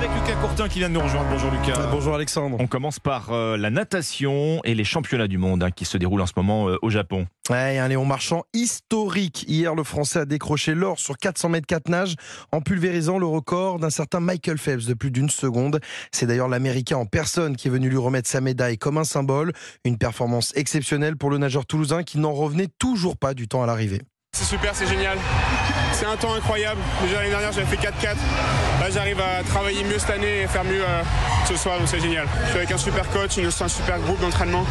avec Lucas Courtin qui vient de nous rejoindre. Bonjour Lucas. Bonjour Alexandre. On commence par euh, la natation et les championnats du monde hein, qui se déroulent en ce moment euh, au Japon. Ouais, un Léon Marchand historique. Hier, le Français a décroché l'or sur 400 mètres 4 nages en pulvérisant le record d'un certain Michael Phelps de plus d'une seconde. C'est d'ailleurs l'Américain en personne qui est venu lui remettre sa médaille comme un symbole. Une performance exceptionnelle pour le nageur toulousain qui n'en revenait toujours pas du temps à l'arrivée. C'est super, c'est génial. C'est un temps incroyable. Déjà l'année dernière j'avais fait 4-4. Là j'arrive à travailler mieux cette année et faire mieux euh, ce soir, donc c'est génial. Je suis avec un super coach, une, un super groupe d'entraînement.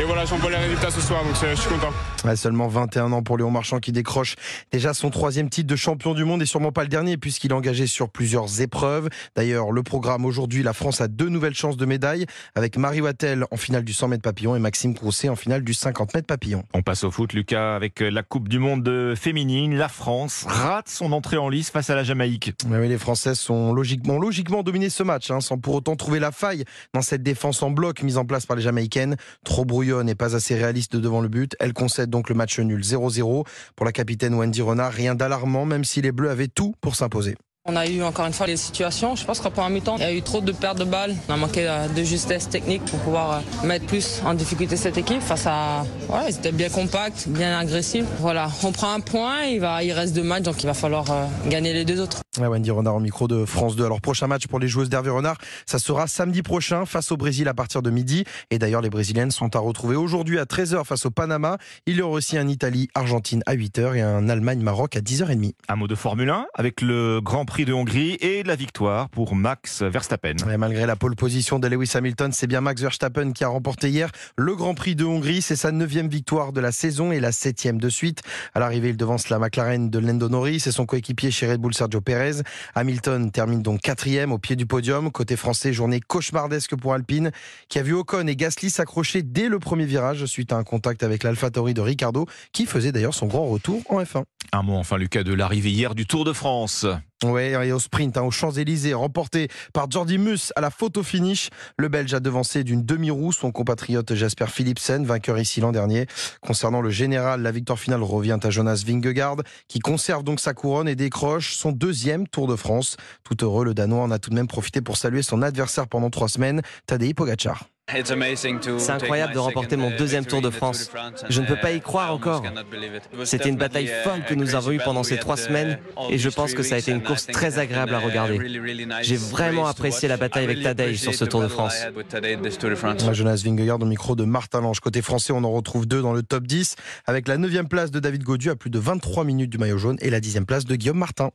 Et voilà, j'en vois les résultats ce soir, donc je suis content. Ouais, seulement 21 ans pour Léon Marchand qui décroche déjà son troisième titre de champion du monde et sûrement pas le dernier puisqu'il est engagé sur plusieurs épreuves. D'ailleurs, le programme aujourd'hui, la France a deux nouvelles chances de médaille avec Marie Wattel en finale du 100 mètres papillon et Maxime Crousset en finale du 50 mètres papillon. On passe au foot, Lucas, avec la Coupe du Monde féminine. La France rate son entrée en lice face à la Jamaïque. oui, les Françaises sont logiquement, logiquement dominé ce match, hein, sans pour autant trouver la faille dans cette défense en bloc mise en place par les Jamaïcaines. Trop brouillonne et pas assez réaliste devant le but. Elle concède donc le match nul 0-0. Pour la capitaine Wendy Renard, rien d'alarmant, même si les Bleus avaient tout pour s'imposer. On a eu encore une fois les situations. Je pense qu'en première mi-temps, il y a eu trop de pertes de balles. On a manqué euh, de justesse technique pour pouvoir euh, mettre plus en difficulté cette équipe face à. Voilà, ils étaient bien compacts, bien agressifs. Voilà, on prend un point. Il, va, il reste deux matchs, donc il va falloir euh, gagner les deux autres. Wendy Renard au micro de France 2. Alors, prochain match pour les joueuses d'Hervé Renard, ça sera samedi prochain face au Brésil à partir de midi. Et d'ailleurs, les Brésiliennes sont à retrouver aujourd'hui à 13h face au Panama. Il y aura aussi un Italie-Argentine à 8h et un Allemagne-Maroc à 10h30. Un mot de Formule 1 avec le Grand Prix de Hongrie et la victoire pour Max Verstappen. malgré la pole position de Lewis Hamilton, c'est bien Max Verstappen qui a remporté hier le Grand Prix de Hongrie. C'est sa neuvième victoire de la saison et la septième de suite. À l'arrivée, il devance la McLaren de Lando Norris et son coéquipier chez Red Bull Sergio Perez. Hamilton termine donc quatrième au pied du podium. Côté français, journée cauchemardesque pour Alpine, qui a vu Ocon et Gasly s'accrocher dès le premier virage suite à un contact avec l'AlphaTauri de Ricardo, qui faisait d'ailleurs son grand retour en F1. Un mot enfin, Lucas, de l'arrivée hier du Tour de France. Oui, et au sprint, hein, aux Champs-Élysées, remporté par Jordi Mus à la photo finish. Le Belge a devancé d'une demi-roue son compatriote Jasper Philipsen, vainqueur ici l'an dernier. Concernant le général, la victoire finale revient à Jonas Vingegaard, qui conserve donc sa couronne et décroche son deuxième Tour de France. Tout heureux, le Danois en a tout de même profité pour saluer son adversaire pendant trois semaines, Tadej Pogacar. C'est incroyable de remporter mon deuxième Tour de France. Je ne peux pas y croire encore. C'était une bataille folle que nous avons eue pendant ces trois semaines et je pense que ça a été une course très agréable à regarder. J'ai vraiment apprécié la bataille avec Tadej sur ce Tour de France. Jonas Vingegaard au micro de Martin Lange. Côté français, on en retrouve deux dans le top 10 avec la 9 place de David Gaudu à plus de 23 minutes du maillot jaune et la 10 place de Guillaume Martin.